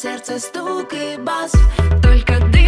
сердце стук и бас Только ты.